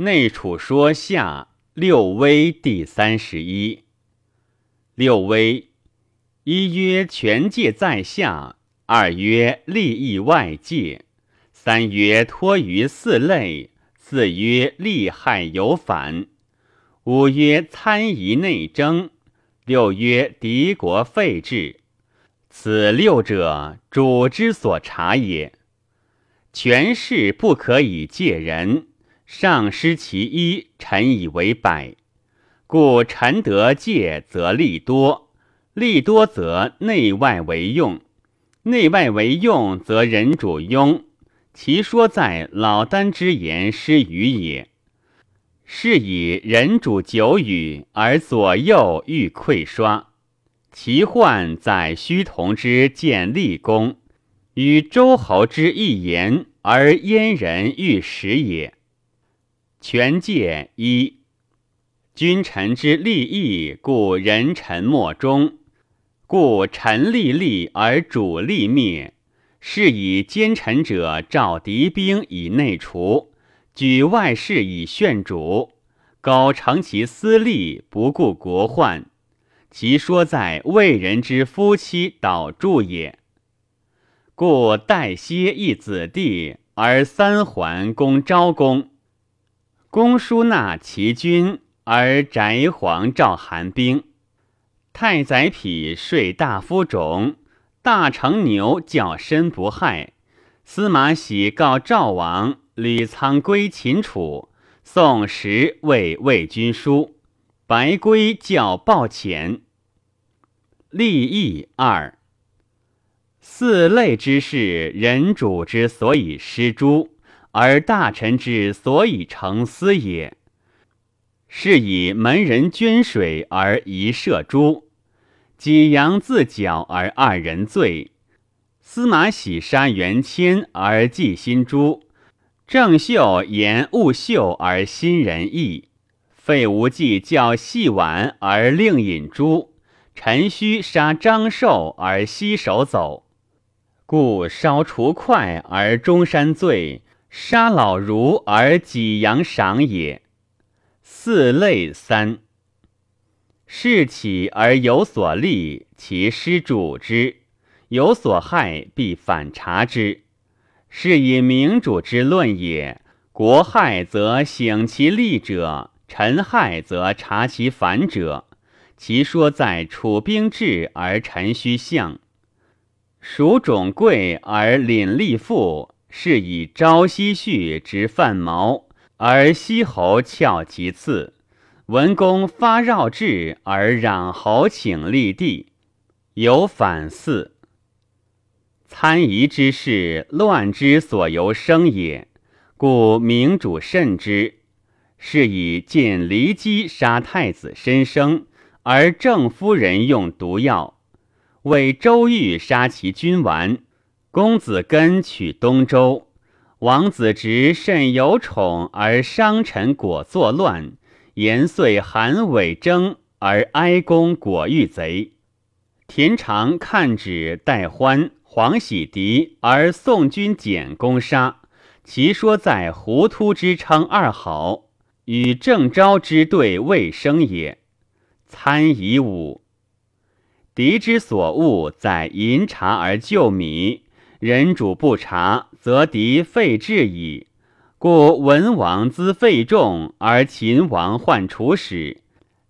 内储说下六威第三十一。六威，一曰权界在下，二曰利益外界，三曰托于四类，四曰利害有反，五曰参夷内争，六曰敌国废治。此六者，主之所察也。权势不可以借人。上失其一，臣以为百。故臣得戒，则利多；利多则内外为用；内外为用，则人主庸。其说在老聃之言失语也。是以人主久语，而左右欲溃刷。其患在虚同之见立功，与周侯之一言，而燕人欲食也。权戒一，君臣之利益，故人臣莫忠；故臣利立而主利灭，是以奸臣者召敌兵以内除，举外事以炫主，苟成其私利，不顾国患。其说在为人之夫妻导助也。故代歇一子弟，而三桓攻昭公。公叔纳其君，而翟皇召韩兵。太宰匹睡大夫冢，大成牛叫申不害。司马喜告赵王，吕仓归秦楚。宋时为魏军书，白圭叫报遣。立意二，四类之事，人主之所以失诸。而大臣之所以成私也，是以门人捐水而一射诸，己阳自剿而二人罪。司马喜杀元谦而祭新诸，郑袖言勿秀而新人义。费无忌教细玩而令引诸，陈须杀张寿而西守走，故烧除快而中山罪。杀老儒而己阳赏也。四类三。事起而有所利，其失主之；有所害，必反察之。是以明主之论也。国害则省其利者，臣害则察其反者。其说在楚兵制而臣须相，蜀种贵而廪利富。是以朝夕序执范毛，而西侯翘其次；文公发绕志，而攘侯请立地，有反四。参夷之事，乱之所由生也，故明主慎之。是以见骊姬杀太子申生，而郑夫人用毒药；为周瑜杀其君丸。公子根取东周，王子直甚有宠，而商臣果作乱，延岁韩伪征，而哀公果遇贼。田常看止待欢，黄喜敌，而宋军简攻杀。其说在胡突之称二好，与郑昭之对未生也。参以五，敌之所恶，在饮茶而救米。人主不察，则敌废治矣。故文王资费众，而秦王患楚使；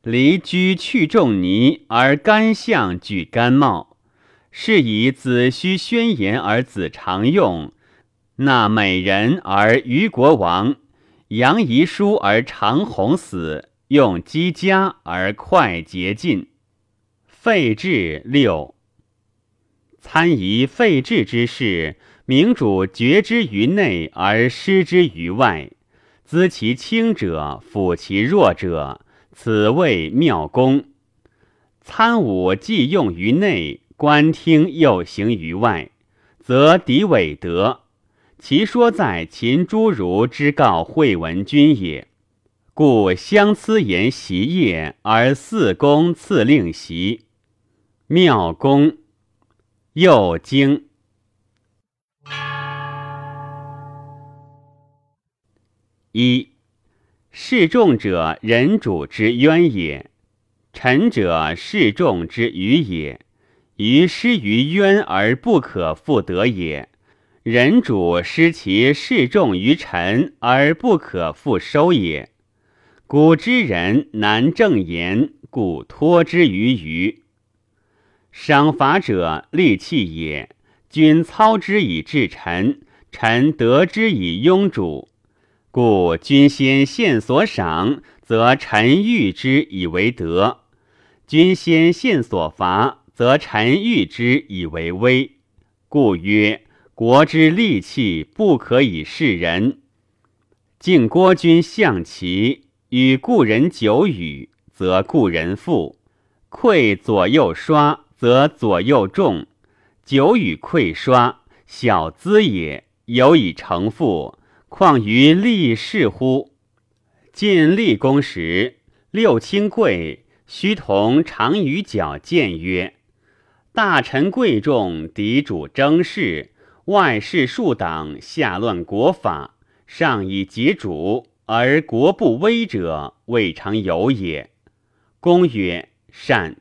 离居去仲尼，而干相举干茂。是以子虚宣言而子常用，纳美人而虞国王，扬遗书而长鸿死，用姬家而快捷尽。废治六。参夷废治之事，明主决之于内而失之于外，资其轻者，抚其弱者，此谓妙功。参武既用于内，观听又行于外，则敌伪德。其说在秦诸儒之告惠文君也。故相思言习业，而四公赐令习。妙功。又经一示众者，人主之冤也；臣者，示众之愚也。于失于冤而不可复得也。人主失其示众于臣而不可复收也。古之人难正言，故托之于愚。赏罚者，利器也。君操之以治臣，臣得之以庸主。故君先献所赏，则臣欲之以为德；君先献所罚，则臣欲之以为威。故曰：国之利器不可以示人。敬郭君象棋，与故人久语，则故人富；馈左右刷，则左右重。久与溃刷，小资也，有以成富。况于立事乎？晋立公时，六卿贵，须同常于角谏曰：“大臣贵重，嫡主争事，外事数党，下乱国法，上以节主，而国不危者，未尝有也。”公曰：“善。”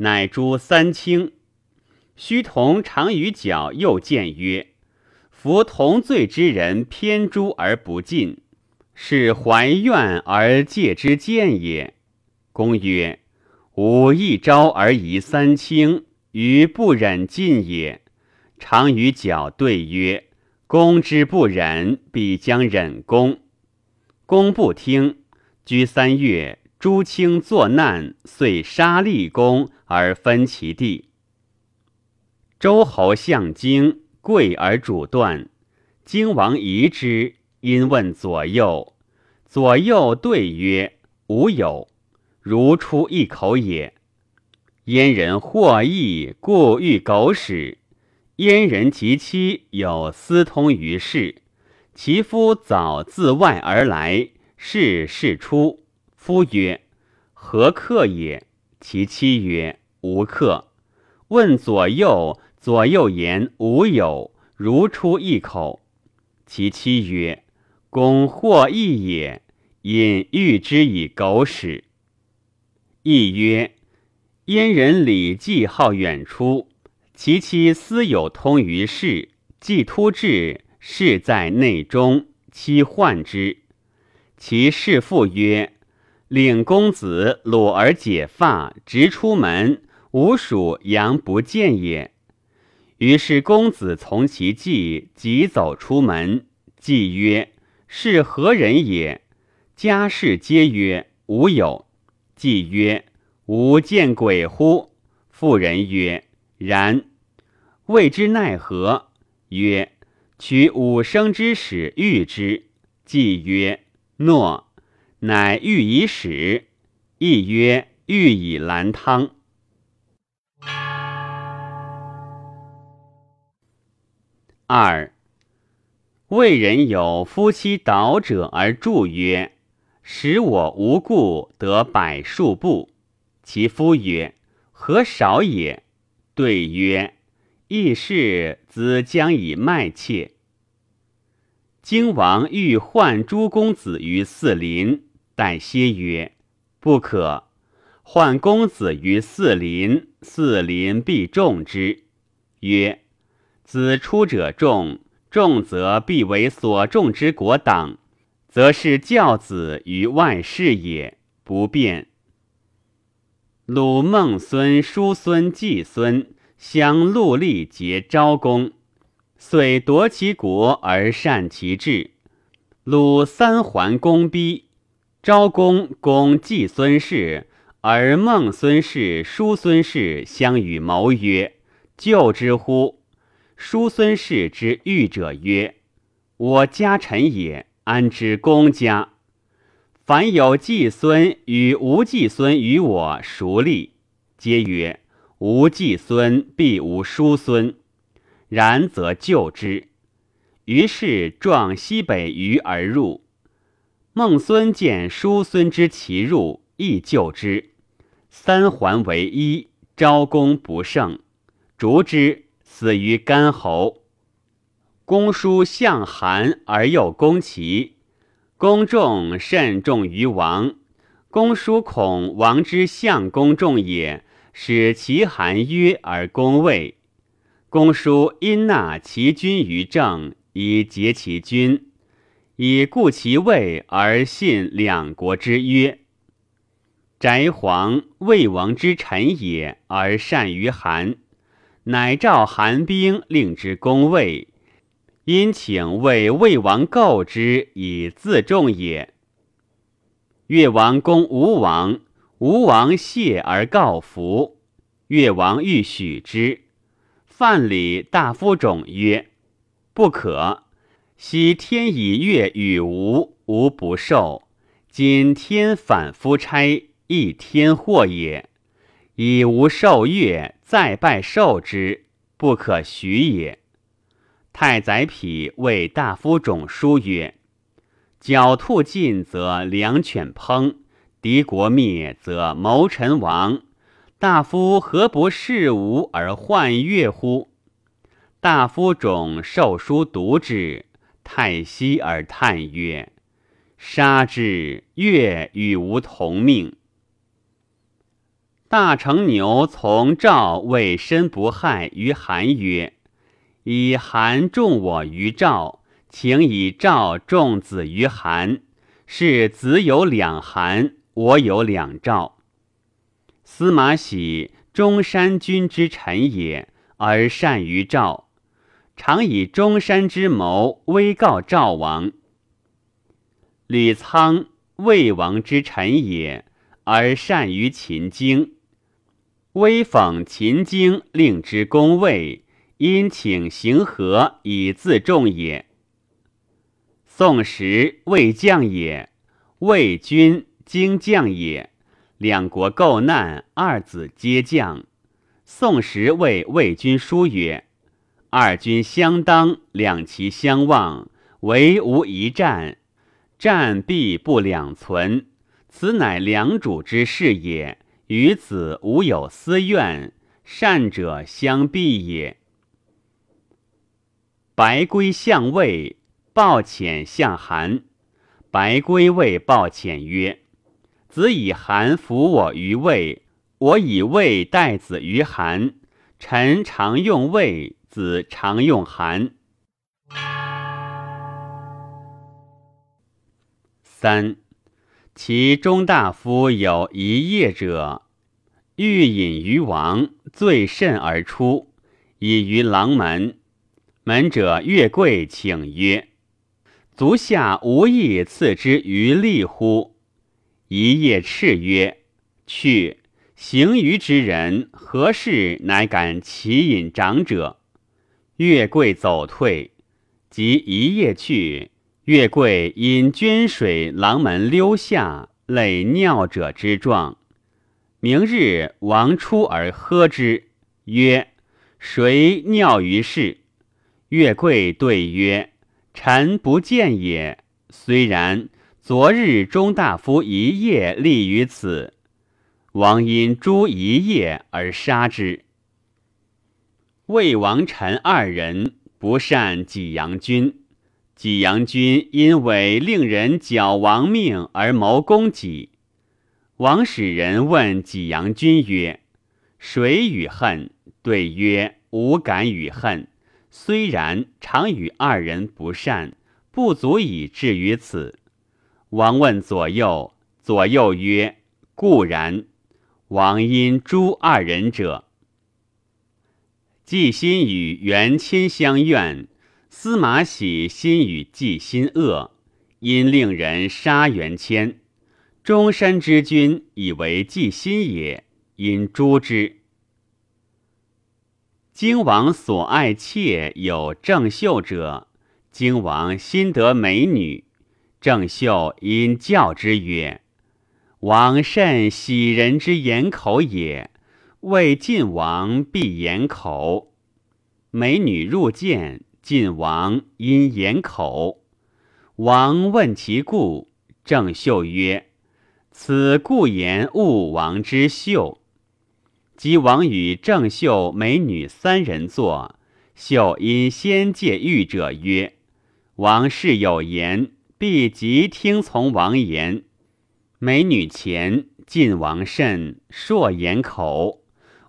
乃诛三卿。须同常于角又谏曰。夫同罪之人偏诛而不尽，是怀怨而戒之见也。公曰：吾一朝而疑三清，于不忍尽也。常与角对曰：公之不忍，必将忍公。公不听，居三月，诸卿作难，遂杀立公而分其地。周侯向京。贵而主断，荆王疑之，因问左右。左右对曰：“吾有。”如出一口也。燕人获益，故欲狗屎。燕人及妻有私通于世，其夫早自外而来，事事出。夫曰：“何客也？”其妻曰：“无客。”问左右。左右言无有，如出一口。其妻曰：“公或异也，因欲之以狗屎。”亦曰：“燕人礼记好远出，其妻私有通于世，既突至，事在内中，妻患之。其侍父曰：‘令公子鲁而解发，直出门，吾属阳不见也。’”于是公子从其计，即走出门。计曰：“是何人也？”家事皆曰：“吾有。”计曰：“吾见鬼乎？”妇人曰：“然。”谓之奈何？曰：“取五生之始喻之。”计曰：“诺。”乃欲以使。亦曰：“欲以兰汤。”二，魏人有夫妻倒者而祝曰：“使我无故得百数步。”其夫曰：“何少也？”对曰：“义士子将以卖妾。”荆王欲换诸公子于四邻，待歇曰：“不可。唤公子于四邻，四邻必重之。”曰。子出者众，众则必为所众之国党，则是教子于外事也，不便。鲁孟孙、叔孙、季孙相戮力结昭公，遂夺其国而善其志。鲁三桓公逼，昭公公季孙氏，而孟孙氏、叔孙氏相与谋曰：“救之乎？”叔孙氏之欲者曰：“我家臣也，安知公家？凡有季孙与无季孙与我孰利？”皆曰：“无季孙必无叔孙。”然则救之。于是壮西北隅而入。孟孙见叔孙之齐入，亦救之。三桓为一，昭公不胜，逐之。死于干侯。公叔向韩而又攻齐，公众甚重于王。公叔恐王之相公众也，使其含约而公位。公叔因纳其君于政，以结其君，以固其位而信两国之约。翟皇魏王之臣也，而善于韩，乃召韩兵令之攻魏。因请为魏王构之以自重也。越王攻吴王，吴王谢而告服。越王欲许之，范蠡大夫种曰：“不可。昔天以越与吴，吴不受。今天反夫差，亦天祸也。以无受越，再拜受之，不可许也。”太宰匹谓大夫种书曰：“狡兔尽，则良犬烹；敌国灭，则谋臣亡。大夫何不视吾而患越乎？”大夫种受书读之，太息而叹曰：“杀之，越与吾同命。”大成牛从赵为申不害于韩曰。以韩重我于赵，请以赵重子于韩，是子有两韩，我有两赵。司马喜中山君之臣也，而善于赵，常以中山之谋威告赵王。吕仓魏王之臣也，而善于秦经，威讽秦经，令之攻魏。因请行和以自重也。宋时魏将也，魏军精将也。两国构难，二子皆将。宋时谓魏军书曰：“二军相当，两旗相望，唯无一战，战必不两存。此乃良主之事也。与子无有私怨，善者相避也。”白圭相魏，报浅向韩。白圭谓报浅曰：“子以韩服我于魏，我以魏待子于韩。臣常用魏，子常用寒。”三，其中大夫有一夜者，欲饮于王，醉甚而出，以于郎门。门者越贵，请曰：“足下无意赐之于利乎？”一夜叱曰：“去！行于之人，何事乃敢其饮长者？”越贵走退，即一夜去。越贵因捐水廊门溜下，累尿者之状。明日王出而喝之，曰：“谁尿于市？”月贵对曰：“臣不见也。虽然，昨日中大夫一夜立于此，王因诛一夜而杀之。魏王臣二人不善济阳君，济阳君因为令人矫王命而谋攻己。王使人问济阳君曰：‘谁与恨？’对曰：‘无敢与恨。’”虽然常与二人不善，不足以至于此。王问左右，左右曰：“固然。”王因诛二人者，季心与元谦相怨，司马喜心与季心恶，因令人杀元谦。中山之君以为季心也，因诛之。荆王所爱妾有郑袖者，荆王心得美女，郑袖因教之曰：“王甚喜人之言口也，为晋王必言口。”美女入见，晋王因掩口。王问其故，郑袖曰：“此故言误王之秀。”即王与郑袖美女三人坐，秀因先借玉者曰：“王事有言，必即听从王言。美女前，晋王甚，硕言口。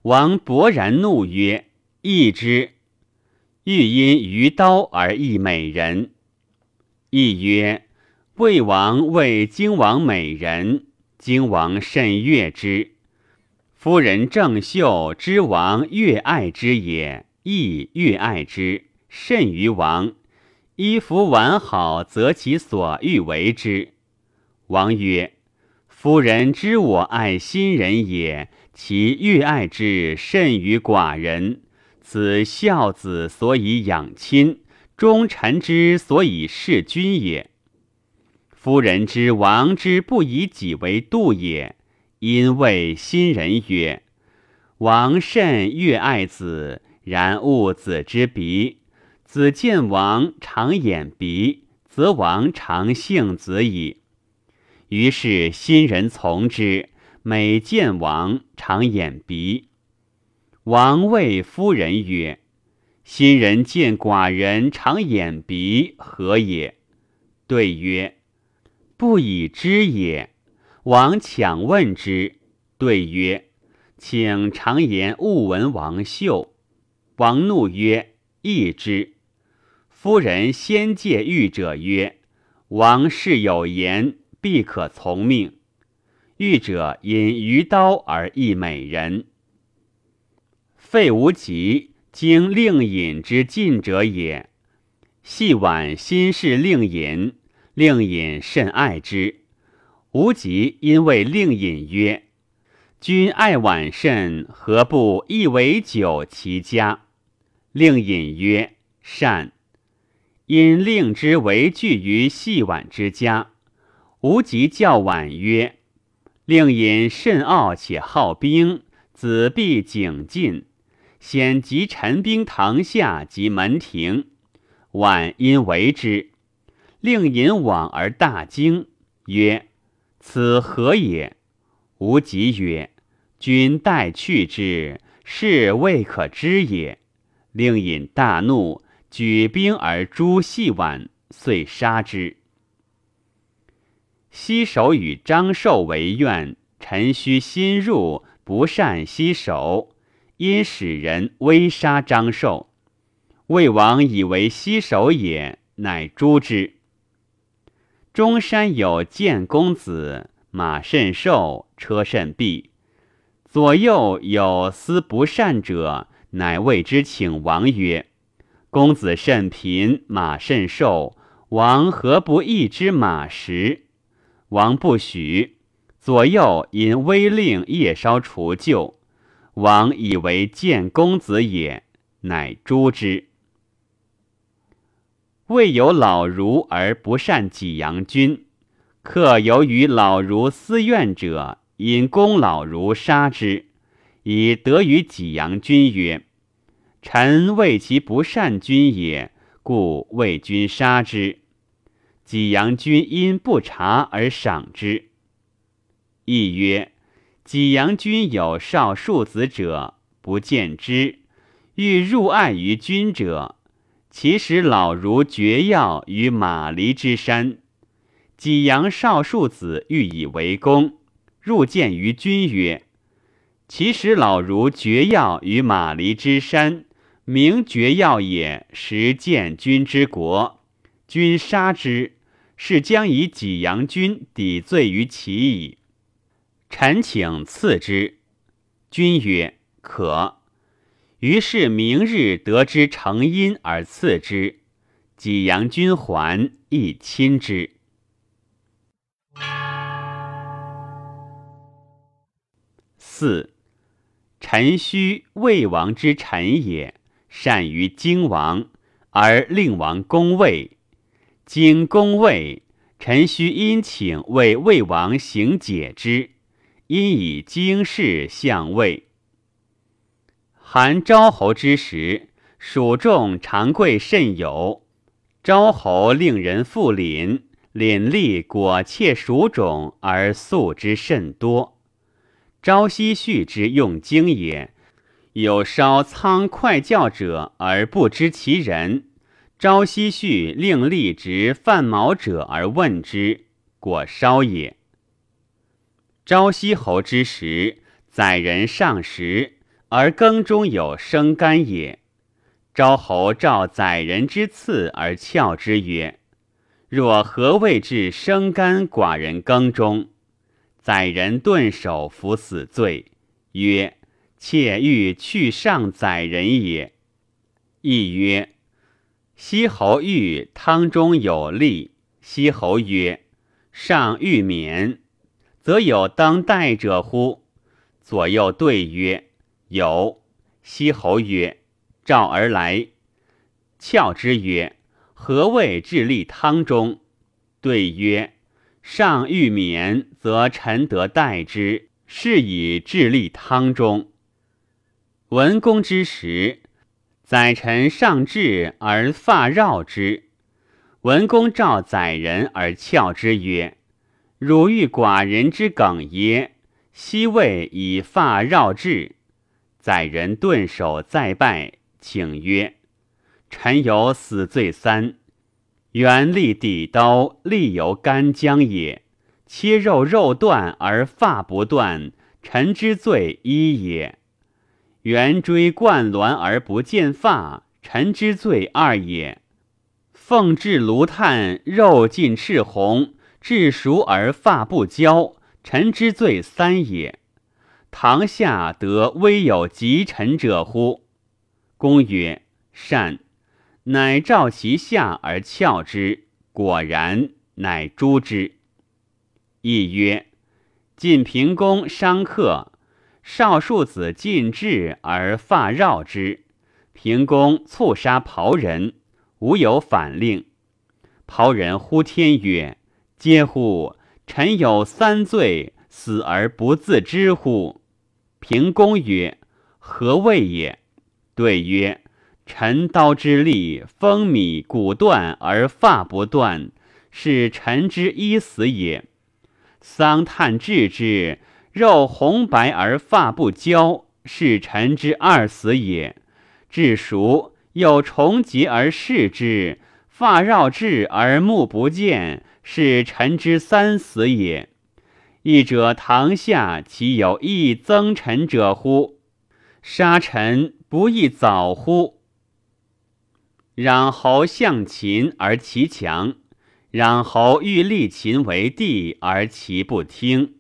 王勃然怒曰：“义之！欲因于刀而易美人。”亦曰：“魏王为荆王美人，荆王甚悦之。夫人郑袖之王越爱之也，亦越爱之，甚于王。衣服完好，则其所欲为之。”王曰：“夫人知我爱新人也。”其欲爱之甚于寡人，此孝子所以养亲，忠臣之所以事君也。夫人之王之不以己为度也，因谓新人曰：“王甚欲爱子，然恶子之鼻。子见王常掩鼻，则王常幸子矣。”于是新人从之。每见王，常掩鼻。王谓夫人曰：“新人见寡人常掩鼻，何也？”对曰：“不以知也。”王强问之，对曰：“请常言勿闻王秀。”王怒曰：“义之。”夫人先戒御者曰：“王事有言，必可从命。”欲者因鱼刀而易美人。废无极，经令尹之进者也。细晚心事令尹，令尹甚爱之。无极因为令尹曰：“君爱晚甚，何不亦为酒其家？”令尹曰：“善。”因令之为聚于细晚之家。无极教晚曰。令尹甚傲且好兵，子必警进，先及陈兵堂下及门庭。晚因为之，令尹往而大惊，曰：“此何也？”无极曰：“君待去之，是未可知也。”令尹大怒，举兵而诛细晚，遂杀之。西守与张寿为怨，臣须心入，不善西守，因使人威杀张寿。魏王以为西守也，乃诛之。中山有建公子，马甚瘦，车甚鄙。左右有思不善者，乃谓之请王曰：“公子甚贫，马甚瘦，王何不义之马食？”王不许，左右因威令夜烧除旧。王以为建公子也，乃诛之。未有老儒而不善己阳君，客由于老儒私怨者，因公老儒杀之，以得于己阳君曰：“臣为其不善君也，故为君杀之。”济阳君因不察而赏之。亦曰：济阳君有少庶子者，不见之，欲入爱于君者，其使老如绝药于马离之山。济阳少庶子欲以为公，入见于君曰：其使老如绝药于马离之山，名绝药也，实见君之国，君杀之。是将以济阳君抵罪于其矣。臣请赐之。君曰：“可。”于是明日得之成因而赐之。济阳君还，亦亲之。四，臣须魏王之臣也，善于荆王，而令王攻魏。今公魏，臣须殷请为魏王行解之，因以经世相魏。韩昭侯之时，蜀众常贵甚有。昭侯令人复廪，廪吏果窃蜀种而粟之甚多。朝夕畜之用经也，有烧仓快教者而不知其人。朝夕序令立直犯毛者而问之，果烧也。朝夕侯之时，宰人上食，而羹中有生甘也。昭侯召宰人之次而翘之曰：“若何谓至生甘寡人羹中？”宰人顿首服死罪，曰：“妾欲去上宰人也。”亦曰：“西侯欲汤中有利。”西侯曰：“上欲免。”则有当代者乎？左右对曰：“有。”西侯曰：“召而来。”翘之曰：“何谓至立汤中？”对曰：“上欲免，则臣得代之，是以至立汤中。”文公之时，宰臣上至而发绕之。文公召宰人而翘之曰：汝欲寡人之梗耶？昔谓以发绕志，宰人顿首再拜，请曰：“臣有死罪三：原立抵刀，立由干将也；切肉肉断而发不断，臣之罪一也；圆锥贯鸾而不见发，臣之罪二也；奉至炉炭，肉尽赤红。”至熟而发不焦，臣之罪三也。堂下得微有及臣者乎？公曰：善。乃召其下而翘之，果然，乃诛之。亦曰：晋平公伤客，少庶子进至而发绕之，平公促杀袍人，无有反令。袍人呼天曰：嗟乎！臣有三罪，死而不自知乎？平公曰：“何谓也？”对曰：“臣刀之利，风米骨断而发不断，是臣之一死也；桑炭炙之，肉红白而发不焦，是臣之二死也；至熟又重疾而视之，发绕至而目不见。”是臣之三死也。义者堂下岂有一增臣者乎？杀臣不亦早乎？攘侯向秦而其强，攘侯欲立秦为帝而其不听，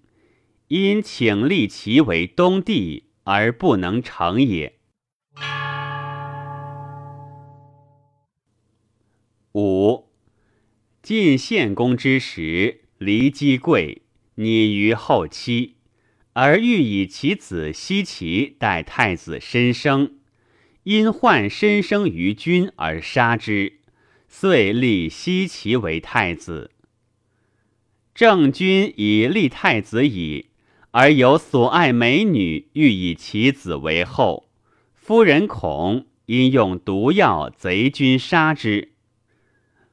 因请立其为东帝而不能成也。五。晋献公之时，骊姬贵，拟于后期，而欲以其子奚齐代太子申生，因患申生于君而杀之，遂立奚齐为太子。郑君以立太子矣，而有所爱美女，欲以其子为后，夫人恐，因用毒药贼君杀之。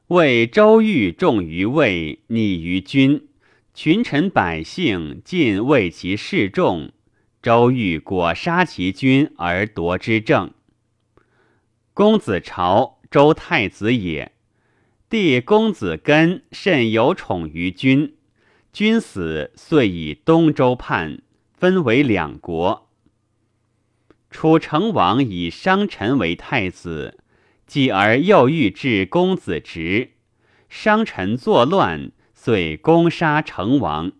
为周瑜重于魏，逆于君，群臣百姓尽为其示众。周瑜果杀其君而夺之政。公子朝，周太子也。弟公子根甚有宠于君，君死，遂以东周叛，分为两国。楚成王以商臣为太子。继而又欲置公子直，商臣作乱，遂攻杀成王。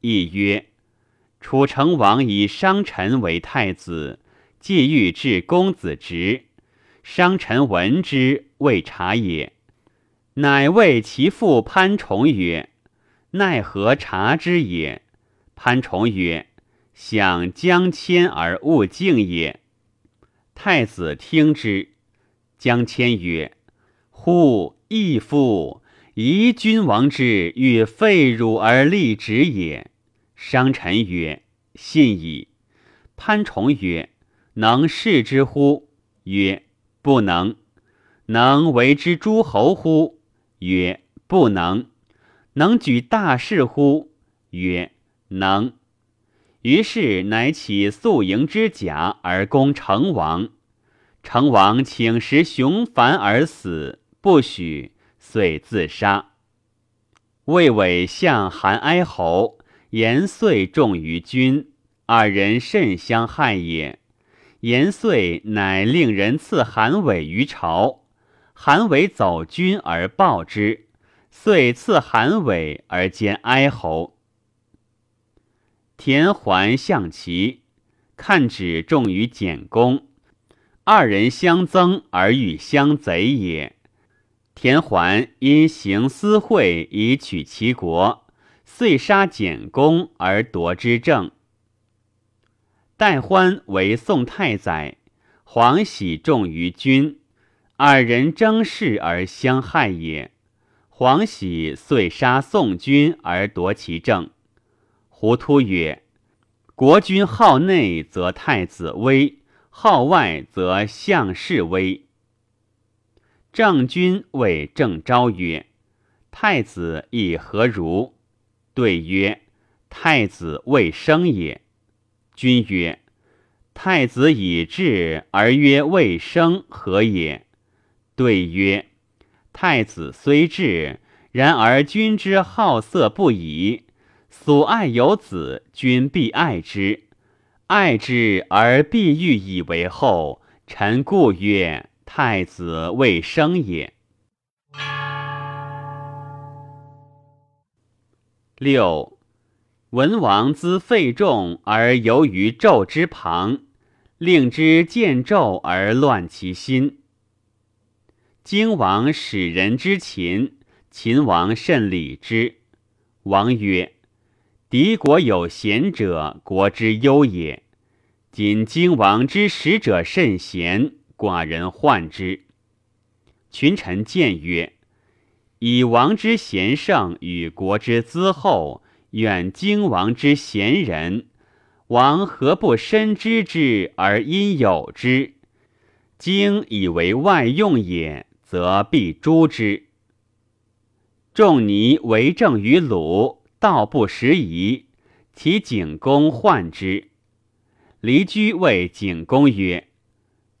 亦曰：楚成王以商臣为太子，既欲置公子直，商臣闻之，未察也。乃谓其父潘崇曰：“奈何察之也？”潘崇曰：“想将迁而勿敬也。”太子听之。姜谦曰：“乎义夫！宜君王之欲废汝而立直也。”商臣曰：“信矣。”潘崇曰：“能事之乎？”曰：“不能。”能为之诸侯乎？曰：“不能。”能举大事乎？曰：“能。”于是乃起宿营之甲而攻成王。成王请食熊凡而死，不许，遂自杀。魏伟向韩哀侯，延遂重于君，二人甚相害也。延遂乃令人赐韩伟于朝，韩伟走军而报之，遂赐韩伟而兼哀侯。田桓向齐，看指重于简公，二人相争而欲相贼也。田桓因行私会以取其国，遂杀简公而夺之政。戴欢为宋太宰，黄喜重于君，二人争势而相害也。黄喜遂杀宋君而夺其政。胡突曰：“国君好内，则太子威；好外，则相士威。”郑君谓郑昭曰：“太子亦何如？”对曰：“太子未生也。”君曰：“太子已至而曰未生，何也？”对曰：“太子虽至，然而君之好色不已，所爱有子，君必爱之；爱之而必欲以为后。臣故曰。”太子未生也。六，文王资费仲而游于纣之旁，令之见纣而乱其心。荆王使人之秦，秦王甚礼之。王曰：“敌国有贤者，国之忧也。今荆王之使者甚贤。”寡人患之。群臣见曰：“以王之贤圣与国之资厚，远荆王之贤人，王何不深知之而因有之？荆以为外用也，则必诛之。仲尼为政于鲁，道不拾遗，其景公患之。离居谓景公曰。”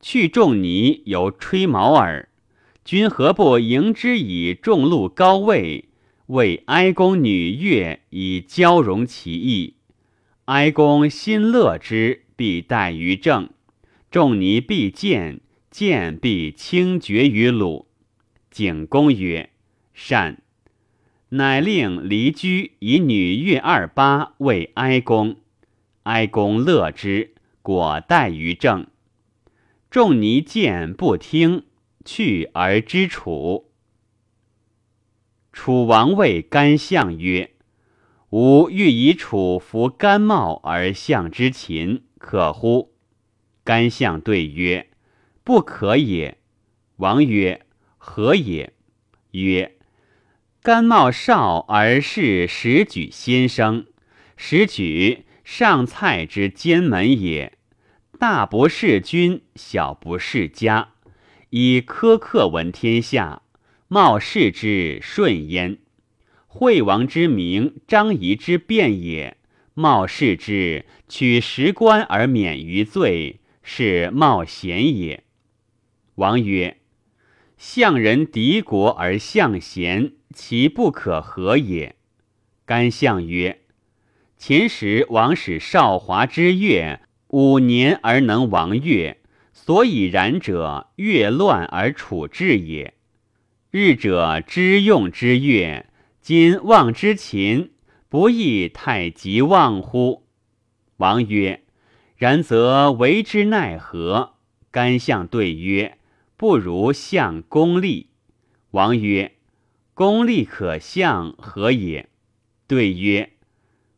去仲尼犹吹毛耳，君何不迎之以众禄高位，为哀公女乐以交融其意？哀公心乐之，必待于政；仲尼必见，见必轻绝于鲁。景公曰：“善。”乃令离居以女乐二八为哀公，哀公乐之，果待于政。仲尼见不听，去而知楚。楚王谓干相曰：“吾欲以楚服甘茂而相之秦，可乎？”干相对曰：“不可也。”王曰：“何也？”曰：“甘茂少而是时举先生，时举上蔡之监门也。”大不事君，小不事家，以苛刻闻天下，冒视之顺焉。惠王之名，张仪之变也，冒视之取实官而免于罪，是冒贤也。王曰：相人敌国而相贤，其不可合也。干相曰：秦时王使少华之月。五年而能亡越，所以然者，越乱而处治也。日者知用之月，今望之秦，不亦太急望乎？王曰：“然则为之奈何？”干相对曰：“不如相公立。”王曰：“公立可相何也？”对曰。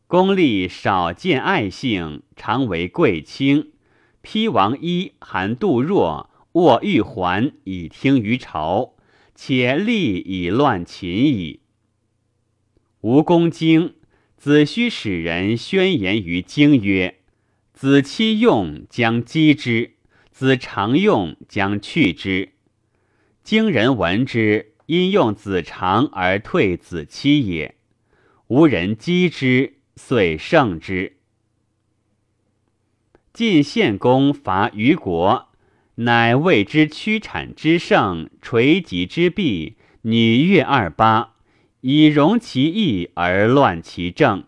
公立少见爱性，常为贵卿。披王衣，含杜若，握玉环，以听于朝，且立以乱秦矣。吴公荆，子虚使人宣言于荆曰：“子期用将击之，子常用将去之。”经人闻之，因用子长而退子期也。无人击之。遂胜之。晋献公伐虞国，乃谓之屈产之盛，垂棘之弊，女乐二八，以容其意而乱其政。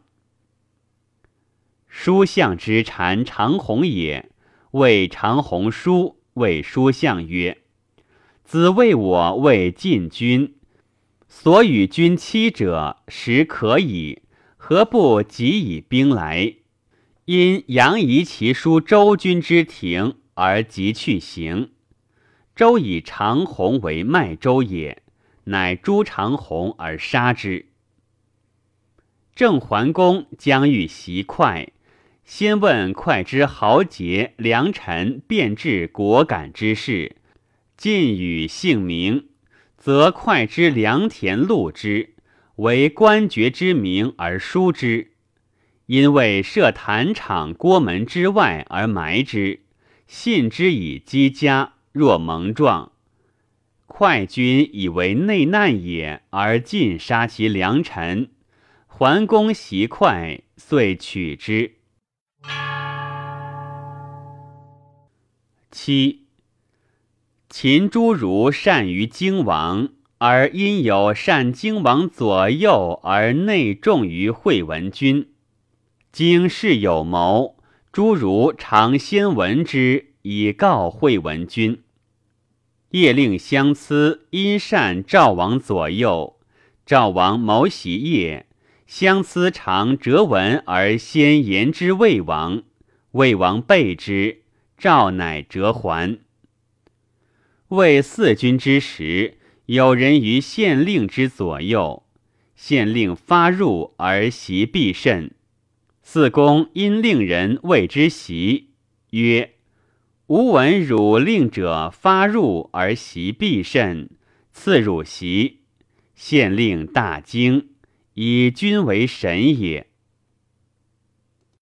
书相之禅长虹也，谓长虹书，谓书相曰：“子谓我为晋君，所与君期者，实可矣。何不即以兵来？因杨仪其书周君之庭。”而即去行，周以长虹为麦周也，乃诛长虹而杀之。郑桓公将欲袭快，先问快之豪杰良臣，便至果敢之事，尽与姓名，则快之良田禄之，为官爵之名而书之，因为设坛场郭门之外而埋之。信之以积家，若蒙状，快君以为内难也，而尽杀其良臣。桓公袭快，遂取之。七，秦诸儒善于荆王，而因有善荆王左右，而内重于惠文君。荆氏有谋。诸儒常先闻之，以告惠文君。夜令相思因善赵王左右，赵王谋袭夜，相思常折文而先言之魏王，魏王备之，赵乃折还。魏四君之时，有人于县令之左右，县令发入而袭必甚。四公因令人谓之袭，曰：“吾闻汝令者发入而袭必甚，赐汝袭。”县令大惊，以君为神也。